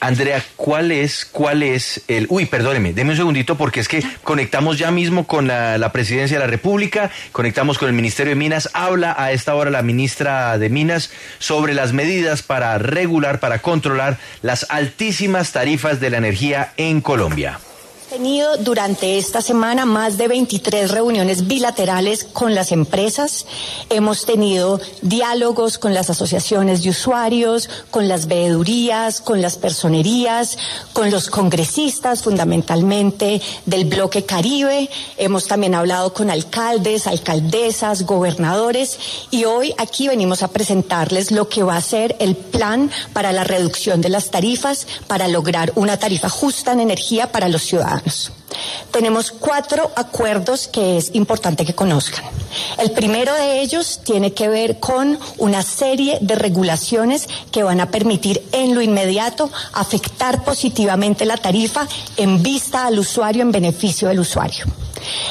Andrea, ¿cuál es, cuál es el... Uy, perdóneme, deme un segundito porque es que conectamos ya mismo con la, la, Presidencia de la República, conectamos con el Ministerio de Minas, habla a esta hora la ministra de Minas sobre las medidas para regular, para controlar las altísimas tarifas de la energía en Colombia tenido durante esta semana más de 23 reuniones bilaterales con las empresas. Hemos tenido diálogos con las asociaciones de usuarios, con las veedurías, con las personerías, con los congresistas fundamentalmente del bloque Caribe. Hemos también hablado con alcaldes, alcaldesas, gobernadores y hoy aquí venimos a presentarles lo que va a ser el plan para la reducción de las tarifas para lograr una tarifa justa en energía para los ciudadanos. Tenemos cuatro acuerdos que es importante que conozcan. El primero de ellos tiene que ver con una serie de regulaciones que van a permitir en lo inmediato afectar positivamente la tarifa en vista al usuario, en beneficio del usuario.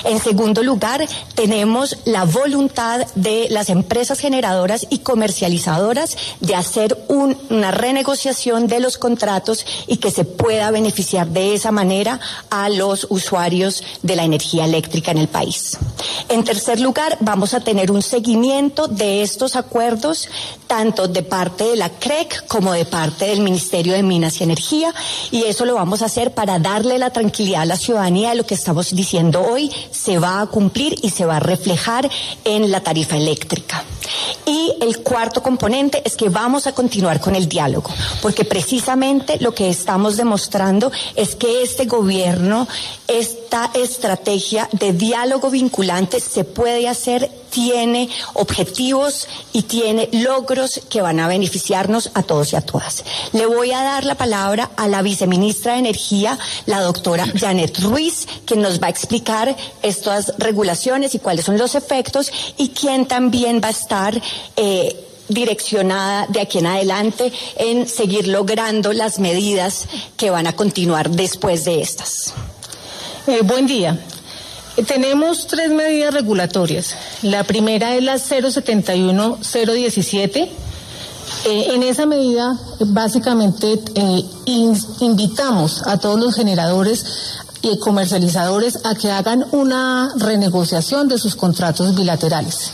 En segundo lugar, tenemos la voluntad de las empresas generadoras y comercializadoras de hacer una renegociación de los contratos y que se pueda beneficiar de esa manera a los usuarios de la energía eléctrica en el país. En tercer lugar, vamos a tener un seguimiento de estos acuerdos, tanto de parte de la CREC como de parte del Ministerio de Minas y Energía, y eso lo vamos a hacer para darle la tranquilidad a la ciudadanía de lo que estamos diciendo hoy se va a cumplir y se va a reflejar en la tarifa eléctrica. El cuarto componente es que vamos a continuar con el diálogo, porque precisamente lo que estamos demostrando es que este gobierno, esta estrategia de diálogo vinculante se puede hacer, tiene objetivos y tiene logros que van a beneficiarnos a todos y a todas. Le voy a dar la palabra a la viceministra de Energía, la doctora Janet Ruiz, que nos va a explicar estas regulaciones y cuáles son los efectos y quién también va a estar eh, direccionada de aquí en adelante en seguir logrando las medidas que van a continuar después de estas. Eh, buen día. Tenemos tres medidas regulatorias. La primera es la 071-017. Eh, en esa medida, básicamente, invitamos a todos los generadores y comercializadores a que hagan una renegociación de sus contratos bilaterales.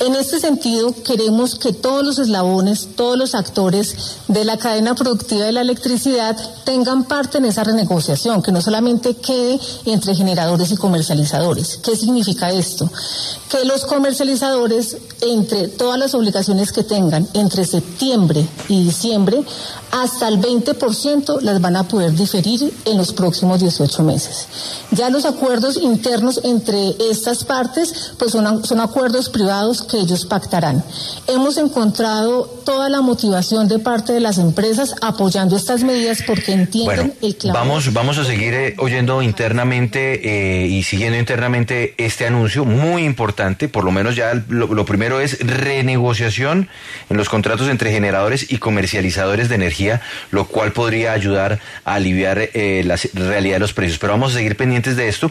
En este sentido, queremos que todos los eslabones, todos los actores de la cadena productiva de la electricidad tengan parte en esa renegociación, que no solamente quede entre generadores y comercializadores. ¿Qué significa esto? Que los comercializadores, entre todas las obligaciones que tengan entre septiembre y diciembre, hasta el 20% las van a poder diferir en los próximos 18 meses. Ya los acuerdos internos entre estas partes, pues son, son acuerdos privados que ellos pactarán. Hemos encontrado toda la motivación de parte de las empresas apoyando estas medidas porque entienden el claro. Vamos, vamos a seguir eh, oyendo internamente eh, y siguiendo internamente este anuncio muy importante, por lo menos ya lo, lo primero es renegociación en los contratos entre generadores y comercializadores de energía, lo cual podría ayudar a aliviar eh, la realidad de los precios. Pero vamos a seguir pendientes de esto.